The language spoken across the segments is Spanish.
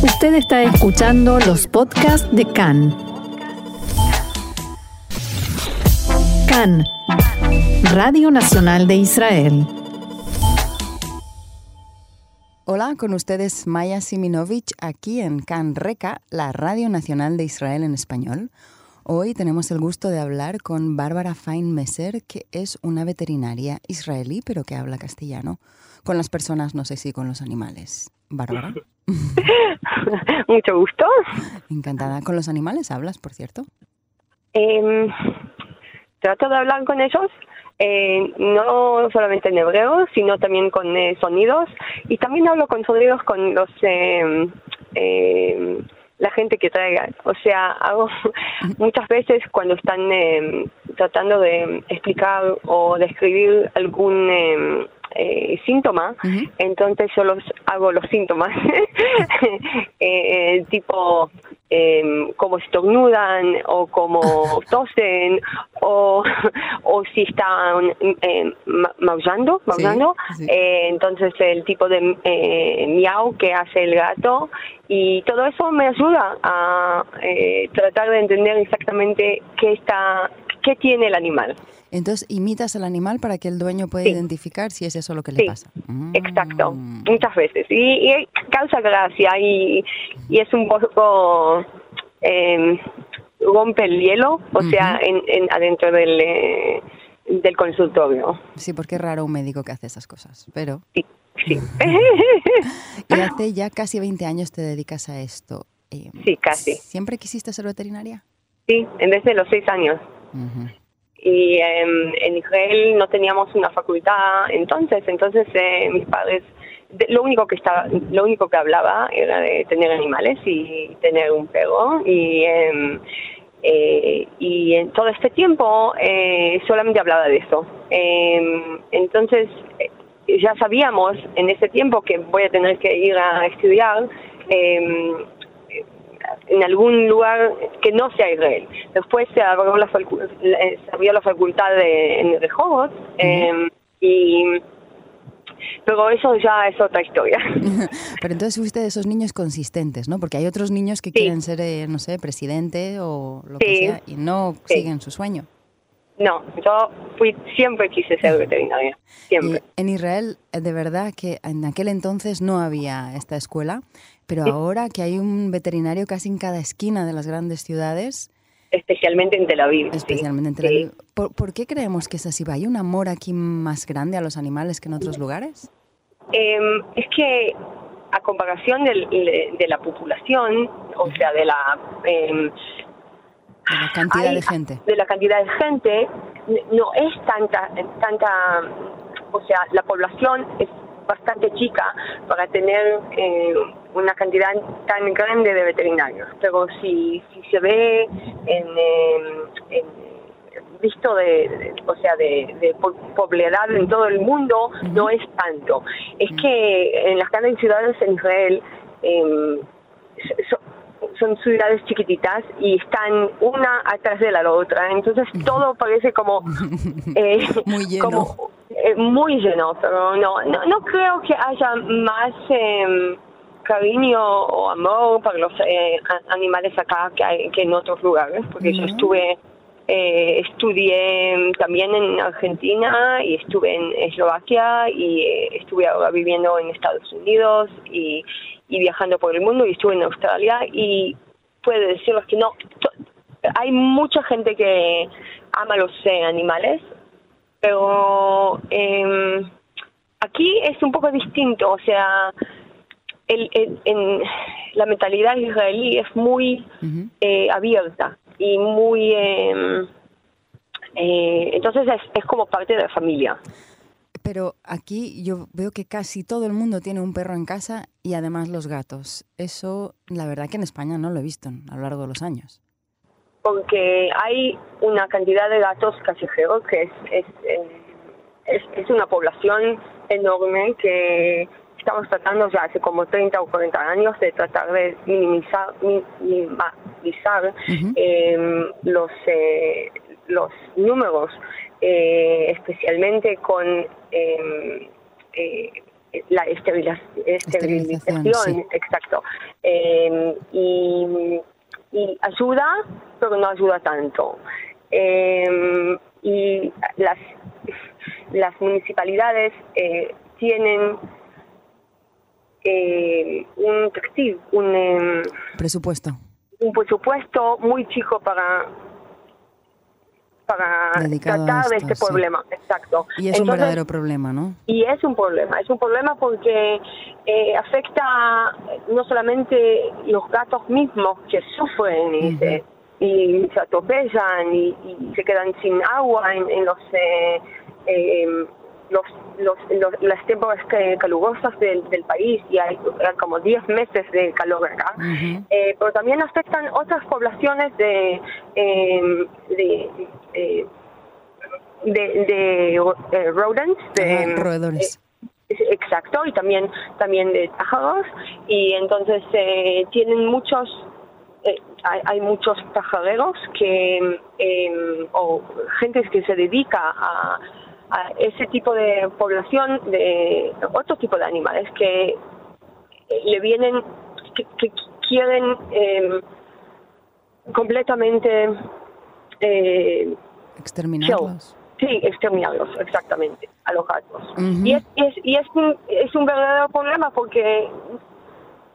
Usted está escuchando los podcasts de CAN. CAN, Radio Nacional de Israel. Hola, con ustedes Maya Siminovich aquí en CAN Reca, la Radio Nacional de Israel en español. Hoy tenemos el gusto de hablar con Bárbara Feinmesser, que es una veterinaria israelí, pero que habla castellano, con las personas, no sé si con los animales. Bárbara. Mucho gusto. Encantada. ¿Con los animales hablas, por cierto? Eh, trato de hablar con ellos, eh, no solamente en hebreo, sino también con eh, sonidos. Y también hablo con sonidos con los... La gente que traiga. O sea, hago muchas veces cuando están eh, tratando de explicar o describir algún eh, eh, síntoma, entonces yo los hago los síntomas, eh, tipo eh, como estornudan o como tosen o, o si están eh, ma- maullando, maullando. sí. Eh, entonces el tipo de eh, miau que hace el gato y todo eso me ayuda a eh, tratar de entender exactamente qué está, qué tiene el animal. Entonces, imitas al animal para que el dueño pueda Sí. identificar si es eso lo que le pasa. Mm. Exacto, muchas veces. Y, y causa gracia y, y es un poco eh, rompe el hielo, o sea, en, en- adentro del, eh, del consultorio. Sí, porque es raro un médico que hace esas cosas, pero... Sí, sí. Y hace ya casi 20 años te dedicas a esto. Eh, Sí, casi. ¿Siempre quisiste ser veterinaria? sí, desde los seis años. Ujú. Y em, en Israel no teníamos una facultad entonces entonces eh, mis padres de- lo único que estaba lo único que hablaba era de tener animales y tener un perro y em, eh, y en todo este tiempo eh, solamente hablaba de eso. Em, entonces eh, ya sabíamos en ese tiempo que voy a tener que ir a estudiar en algún lugar que no sea Israel. Después se abrió la, eh, se abrió la facultad de, en Rehovot, eh, y pero eso ya es otra historia. Pero entonces fuiste de esos niños consistentes, ¿no? Porque hay otros niños que Sí. quieren ser, eh, no sé, presidente o lo que sea y no Sí. siguen su sueño. No, yo fui siempre quise ser veterinaria, siempre. Y en Israel, eh, de verdad que en aquel entonces no había esta escuela, pero ahora que hay un veterinario casi en cada esquina de las grandes ciudades, Especialmente en Tel Aviv. sí. especialmente en Tel Sí. Aviv, ¿por, por qué creemos que es así? ¿Hay un amor aquí más grande a los animales que en otros lugares? Eh, es que a comparación del- de, la población, o sea, de la De la cantidad hay- de gente. de la cantidad de gente no es tanta tanta o sea la población es bastante chica para tener eh, una cantidad tan grande de veterinarios. Pero si si se ve en, eh, en- visto de, de- o sea de, de en todo el mundo no es tanto. Es que en las grandes ciudades en Israel em, so- son ciudades chiquititas y están una atrás de la otra, entonces todo parece como eh, Muy lleno. como, eh, muy lleno, pero no, no, no creo que haya más eh, cariño o amor para los eh, animales acá que, hay, que en otros lugares, porque yo estuve eh, estudié también en Argentina y estuve en Eslovaquia y eh, estuve ahora viviendo en Estados Unidos y, y viajando por el mundo y estuve en Australia y puedo decirles que no, hay mucha gente que ama los eh, animales, pero eh, aquí es un poco distinto, o sea, el, el- en, la mentalidad israelí es muy eh, abierta y muy... eh, eh, entonces es, es como parte de la familia. Pero aquí yo veo que casi todo el mundo tiene un perro en casa y además los gatos. Eso, la verdad que en España no lo he visto a lo largo de los años. porque hay una cantidad de gatos callejeros que es, es, eh, es, es una población enorme que estamos tratando ya hace como 30 o 40 años de tratar de minimizar, mi- minimizar eh, los, eh, los números, eh, especialmente con eh, eh, la sí. exacto. Eh, y, y ayuda, pero no ayuda tanto. Eh, y las, las municipalidades eh, tienen eh, un un, em, Presupuesto. un presupuesto muy chico para para Dedicado tratar de este sí. problema, exacto. Y es un verdadero problema, ¿no? y es un problema, es un problema porque eh, afecta no solamente los gatos mismos que sufren y, se, y se atropellan y, y se quedan sin agua en, en los, eh, eh, los, los, los- las temporadas que- calurosas del, del país y hay como 10 meses de calor acá. Ujú. Eh, pero también afectan otras poblaciones de, eh, de, eh, de, de, eh, rodents, de, Ajá, roedores. eh, exacto, y también, también de pájaros, y entonces eh, tienen muchos, eh, hay, hay muchos pajareros que, eh, o gente que se dedica a, a ese tipo de población de otro tipo de animales que eh, le vienen, que, que quieren eh, completamente eh, Exterminarlos. Sí, exterminarlos, exactamente, a los gatos. Ujú. Y, es, y es, y es, un, es un verdadero problema porque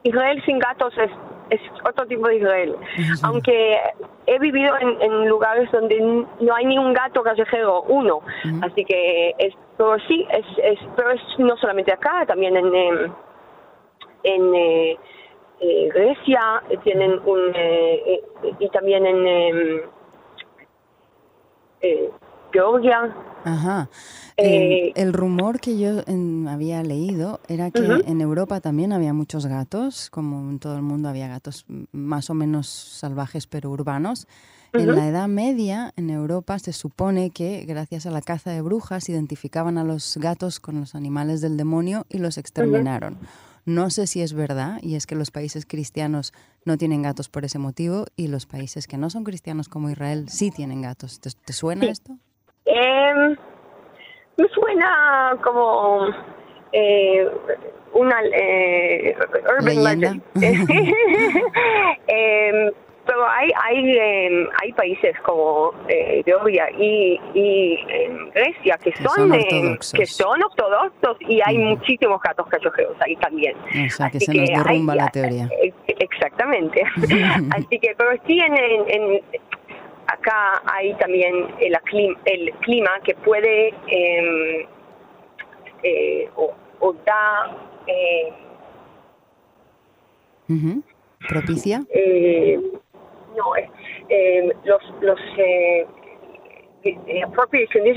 Israel sin gatos es, es otro tipo de Israel. Aunque he vivido en, en lugares donde no hay ni un gato callejero, uno. Así que, es, pero sí, es, es, pero es no solamente acá, también en, em, en eh, eh, Grecia eh, tienen un, eh, eh, y también en em, eh, Georgia. Ajá. Eh, el, rumor que yo em, había leído era que Ujú. en Europa también había muchos gatos, como en todo el mundo había gatos más o menos salvajes pero urbanos. En Ujú. la Edad Media, en Europa, se supone que gracias a la caza de brujas identificaban a los gatos con los animales del demonio y los exterminaron. No sé si es verdad, y es que los países cristianos no tienen gatos por ese motivo, y los países que no son cristianos como Israel sí tienen gatos. ¿Te, te suena Sí. esto? Em, me suena como eh, una eh, urban legend. Em, pero hay hay em, hay países como eh, Georgia y, y em, Grecia que, Que son, em, ortodoxos. que son ortodoxos y hay muchísimos gatos callejeros ahí también. O sea, que Así se nos hay- derrumba la teoría. eh, Exactamente. Así que, pero sí en- acá hay también el, aclim- el clima que puede eh, eh, o, o da eh. ¿Propicia? eh, no eh, eh, los los eh,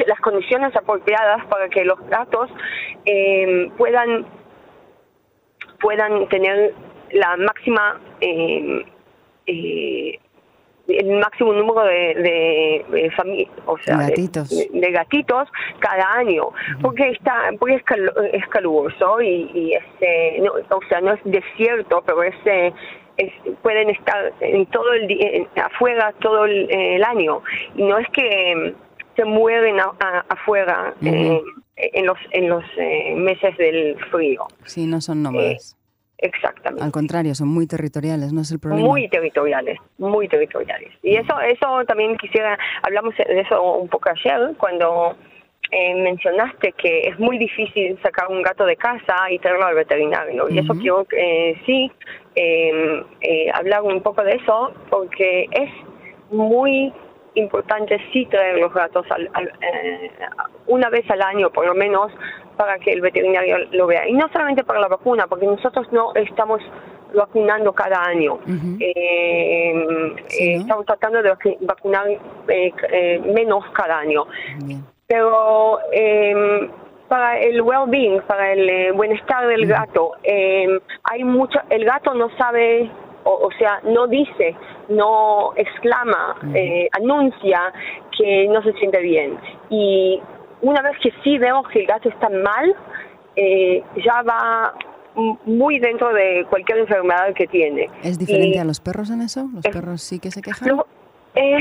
las condiciones apropiadas para que los gatos eh, puedan puedan tener la máxima eh, eh, el máximo número de, de, de fami- o sea, de- Gatitos. De, de gatitos cada año, porque está porque es, cal- es caluroso y, y es, eh, no, o sea, no es desierto, pero es, eh, es- pueden estar en todo el día, afuera todo el, el año y no es que eh, se mueren a- a- afuera eh, en los en los eh, meses del frío. Sí, no son nómadas. Exactamente. Al contrario, son muy territoriales, no es el problema. Muy territoriales, muy territoriales. Y eso, eso también quisiera, hablamos de eso un poco ayer, cuando eh, mencionaste que es muy difícil sacar un gato de casa y traerlo al veterinario. Y eso quiero, eh, sí, eh, eh, hablar un poco de eso, porque es muy importante sí traer los gatos al- al- eh, una vez al año por lo menos para que el veterinario lo vea y no solamente para la vacuna porque nosotros no estamos vacunando cada año. Eh, Sí, ¿no? estamos tratando de vacu- vacunar eh, eh, menos cada año Bien. pero eh, para el well-being, para el eh, bienestar del gato, eh, hay mucho, el gato no sabe, o, o sea, no dice, no exclama, eh, anuncia que no se siente bien. Y una vez que sí vemos que el gato está mal, eh, ya va muy dentro de cualquier enfermedad que tiene. ¿Es diferente Y- a los perros en eso? ¿Los perros sí que se quejan? lo- eh,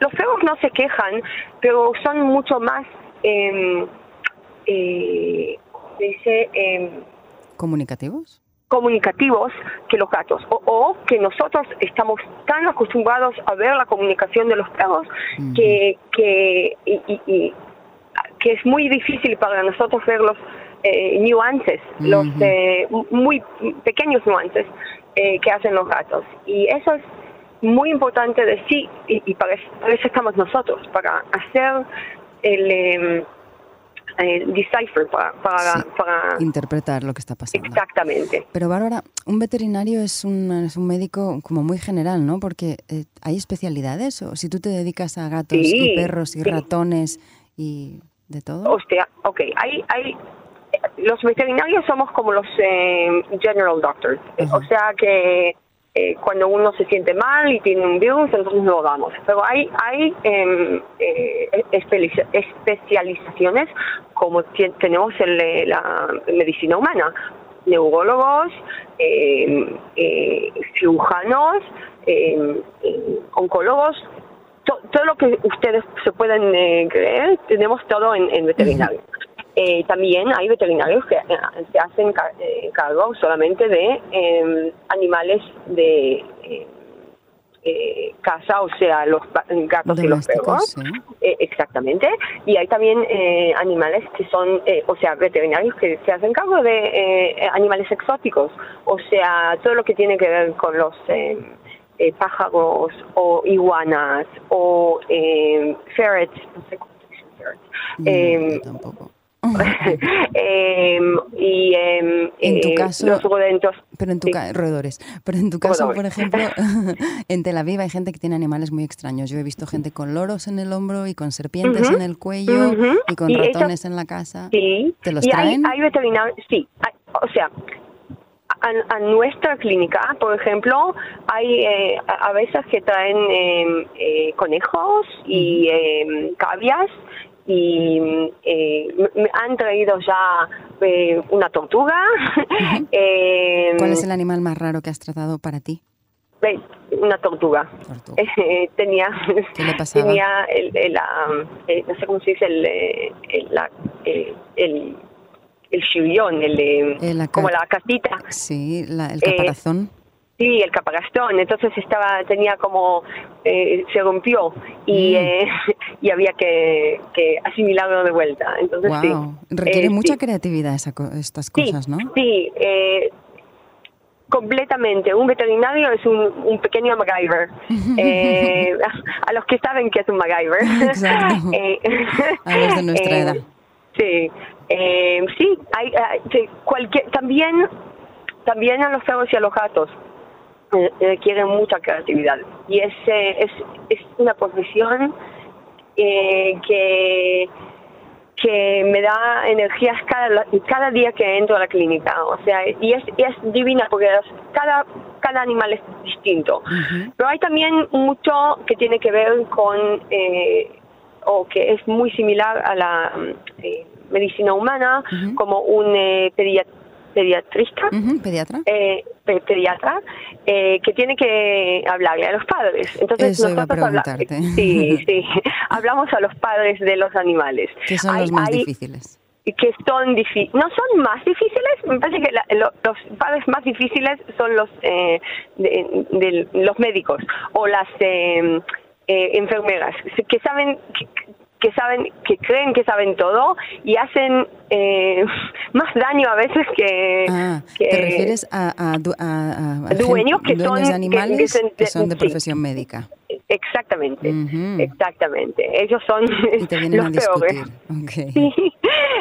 los perros no se quejan, pero son mucho más, eh, eh, em, ¿Comunicativos? Comunicativos que los gatos o, o que nosotros estamos tan acostumbrados a ver la comunicación de los perros que que y, y- y- que es muy difícil para nosotros ver los eh, nuances los eh, muy pequeños nuances eh, que hacen los gatos. Y eso es muy importante decir y, y para, eso- para eso estamos nosotros para hacer el em, eh, decipher para para, Sí. para Interpretar lo que está pasando. exactamente Pero Bárbara, un veterinario es un, es un médico como muy general, ¿no? Porque eh, hay especialidades, o si tú te dedicas a gatos Sí, y perros y sí. ratones y de todo. O sea, ok, hay, hay, los veterinarios somos como los eh, general doctors, Ajá. o sea que eh, cuando uno se siente mal y tiene un virus, entonces lo damos. Pero hay, hay em, eh, espeli- especializaciones como tenemos en la medicina humana, neurólogos, em, eh, cirujanos, em, em, oncólogos, to- todo lo que ustedes se pueden eh, creer, tenemos todo en, en veterinario. Eh, también hay veterinarios que eh, se hacen ca- eh, cargo solamente de eh, animales de eh, eh, casa, o sea, los gatos y los perros. sí. Exactamente. Y hay también eh, animales que son, eh, o sea, veterinarios que se hacen cargo de animales exóticos, o sea, todo lo que tiene que ver con los eh, pájaros o iguanas o eh, ferrets, no sé cómo se ferrets. Mm, Em, tampoco. em, y em, En tu eh, caso- los. Pero en tu Sí. ca- roedores. Pero en tu caso, por ejemplo, en Tel Aviv hay gente que tiene animales muy extraños. Yo he visto gente con loros en el hombro y con serpientes en el cuello y con Y ratones en la casa. Sí. ¿Te los y traen? Hay, hay veterinarios, sí. Hay- o sea, a, a nuestra clínica, por ejemplo, hay eh, a a veces que traen eh, eh, conejos y eh, cavias y eh, me- han traído ya eh, una tortuga. eh, ¿Cuál es el animal más raro que has tratado para ti? una tortuga. Tortuga. Eh, tenía ¿Qué le pasaba? tenía el, el, ah, eh, no sé cómo se dice el el la- el, el chillón, el, la como la casita Sí, la- el caparazón. Sí el caparazón entonces estaba tenía como eh, se rompió y Mm. eh, y había que, que asimilarlo de vuelta entonces sí. Requiere Eh, mucha sí. creatividad esa estas Sí, cosas, ¿no? Sí, eh, completamente. Un veterinario es un, un pequeño MacGyver. Eh, a, a los que saben que es un MacGyver. Exacto. A los de nuestra edad. Sí, eh, sí, hay, hay- cualquier, también, también a los perros y a los gatos requieren mucha creatividad. Y es, es, es una profesión eh, que que me da energías cada, cada día que entro a la clínica. O sea, y es, y es divina porque cada, cada animal es distinto. Pero hay también mucho que tiene que ver con, eh, o que es muy similar a la eh, medicina humana, como un eh, pedia- pediatrista. ¿Pediatra? eh, pe- pediatra eh, que tiene que hablarle a los padres. Entonces Eso iba a nosotros habla- preguntarte. sí, sí, hablamos a los padres de los animales. Que son Hay- los más hay- difíciles. que son difíciles, no son más difíciles, me parece que la- lo- los padres más difíciles son los eh, de, de los médicos o las eh, eh, enfermeras que saben que, que saben que creen que saben todo y hacen eh, más daño a veces que, Ah, que- ¿te refieres a, a, a- a- Dueños que dueños son- de animales que son de sí. profesión médica? exactamente exactamente ellos son Y te vienen los a discutir. peores. Sí.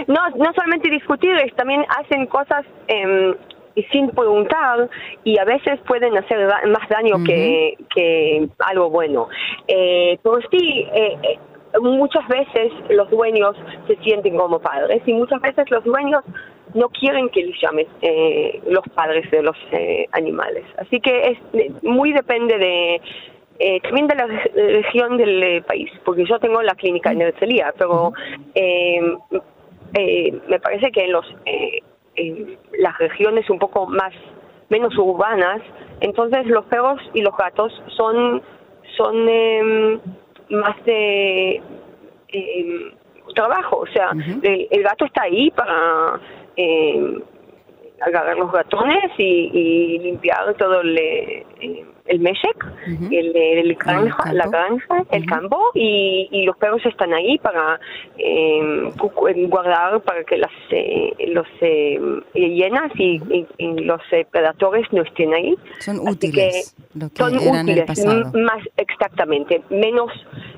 No, no solamente discutir, es también hacen cosas em, y sin preguntar y a veces pueden hacer más daño que, que algo bueno. Eh, pero sí, eh, eh, muchas veces los dueños se sienten como padres y muchas veces los dueños no quieren que les llamen eh, los padres de los eh, animales. Así que es muy depende de eh, también de la re- región del eh, país, porque yo tengo la clínica en Herzliya, pero eh, me parece que en los en las regiones un poco más menos urbanas, entonces los perros y los gatos son son eh, más de eh, trabajo, o sea, el, el gato está ahí para eh, agarrar los ratones y, y limpiar todo el, eh, el meshek, el, el granja, la granja, el campo, y, y los perros están ahí para eh, eh, guardar para que las eh, los eh, hienas y, y- y los eh, predadores no estén ahí. Son Así útiles, que lo que son eran en el útiles, pasado. más exactamente, menos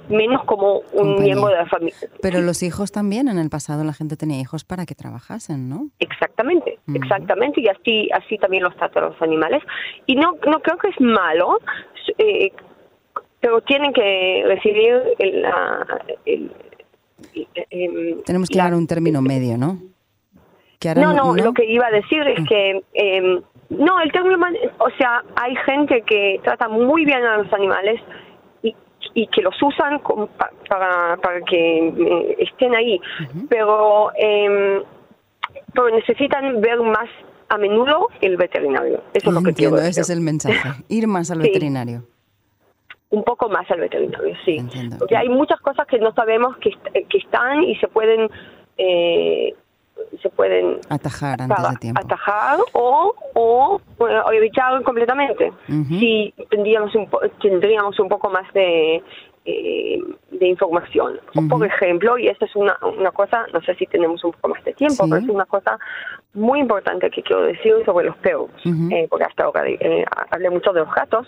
menos como un Compañía. miembro de la familia. Pero los hijos también, en el pasado la gente tenía hijos para que trabajasen, ¿no? Exactamente, exactamente, y así así también los tratan los animales. Y no no creo que es eh, pero tienen que recibir el, la- el- el- em, Tenemos que dar un término medio, ¿no? Que No, no, lo que iba a decir es Mm. que, em, no, el término, o sea, hay gente que trata muy bien a los animales y, y que los usan pa- para, para que eh, estén ahí, pero, em, pero necesitan ver más a menudo el veterinario. Eso es lo que Entiendo, ese es el mensaje. Ir más al Sí. veterinario. un poco más al veterinario, sí. Entiendo. Porque hay muchas cosas que no sabemos que, est- que están y se pueden eh, se pueden Atajar antes de tiempo. atajar o, o, o evitar completamente. Ujú. Si tendríamos un, tendríamos un poco más de, eh, de información. Por ejemplo, y esta es una, una cosa, no sé si tenemos un poco más de tiempo, Sí. pero es una cosa muy importante que quiero decir sobre los perros, eh, porque hasta ahora eh, hablé mucho de los gatos,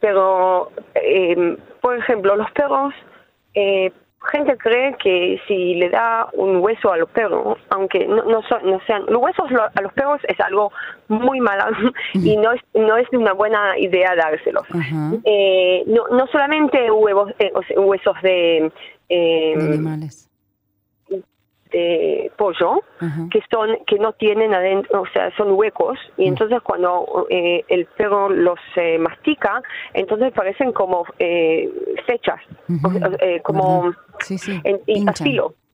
pero, por ejemplo, los perros, eh, gente cree que si le da un hueso a los perros, aunque no, no, no sean, los huesos lo- a los perros es algo muy malo y no es, no es una buena idea dárselos. Eh, no, no solamente huevos, eh, huesos de, eh, De animales. De pollo, que son que no tienen adentro, o sea, son huecos y Mm. entonces cuando eh, el perro los eh, mastica, entonces parecen como eh, fechas, eh, como. Sí, sí, en, y pinchan.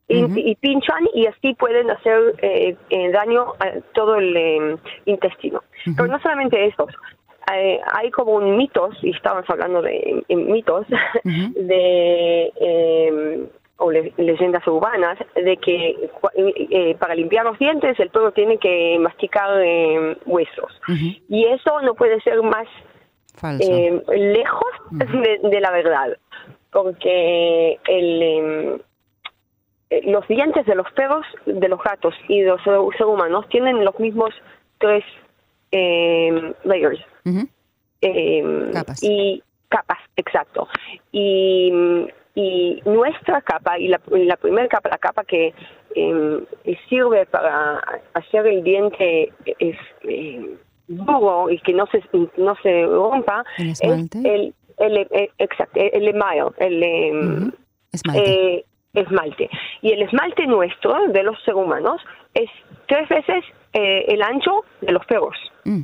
Y, Ujú. y pinchan y así pueden hacer eh, daño a todo el intestino. Pero no solamente esos. Eh, hay como un mitos, y estábamos hablando de mitos, de eh, o le- leyendas urbanas, de que cua- eh, para limpiar los dientes el perro tiene que masticar eh, huesos. Y eso no puede ser más eh, lejos de, de la verdad, porque el, eh, eh, los dientes de los perros, de los gatos y de los seres humanos tienen los mismos tres eh, layers. Eh, Capas. Y capas, exacto. Y, y nuestra capa, y la, primera capa, la capa que eh, sirve para hacer el diente es eh, duro y que no se, no se rompa, ¿El es el, el, el- exacto, el email, el, eh. Esmalte. eh, esmalte. Y el esmalte nuestro, de los seres humanos, es tres veces eh, el ancho de los perros. Mm.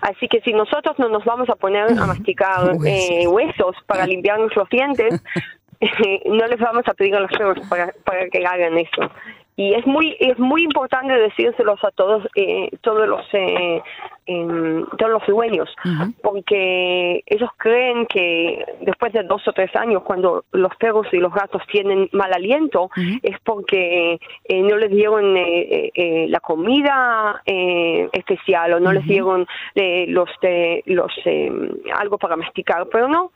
Así que si nosotros no nos vamos a poner a masticar Huesos. eh, huesos para limpiarnos los dientes, no les vamos a pedir a los perros para, para que hagan eso. Y es muy es muy importante decírselos a todos eh, todos los eh, em, todos los dueños, Ujú. porque ellos creen que después de dos o tres años, cuando los perros y los gatos tienen mal aliento, es porque eh, no les dieron eh, eh, la comida eh, especial o no les dieron los los algo para masticar, pero no.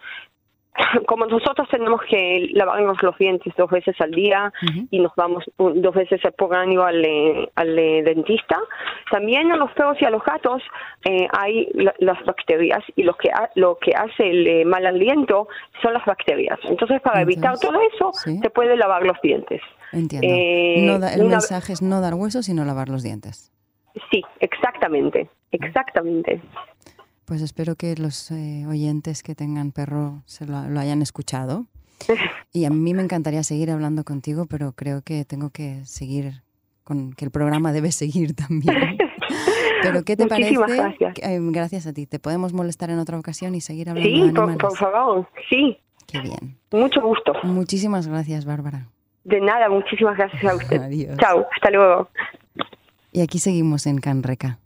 Como nosotros tenemos que lavarnos los dientes dos veces al día y nos vamos dos veces por año al, eh, al eh, dentista, también a los perros y a los gatos eh, hay la- las bacterias y lo que, ha- lo que hace el mal aliento son las bacterias. Entonces, para evitar todo eso, sí. se puede lavar los dientes. Entiendo. eh, No da- el una- mensaje es no dar huesos, sino lavar los dientes. Sí, exactamente, exactamente. Pues espero que los eh, oyentes que tengan perro se lo, lo hayan escuchado. Y a mí me encantaría seguir hablando contigo, pero creo que tengo que seguir con que el programa debe seguir también. Pero ¿qué te Muchísimas parece? gracias. Que, eh, gracias a ti. ¿Te podemos molestar en otra ocasión y seguir hablando de Sí, por, por favor, sí, Qué bien. mucho gusto. Muchísimas gracias, Bárbara. De nada, muchísimas gracias a usted. Adiós. Chao, hasta luego. Y aquí seguimos en Canreca.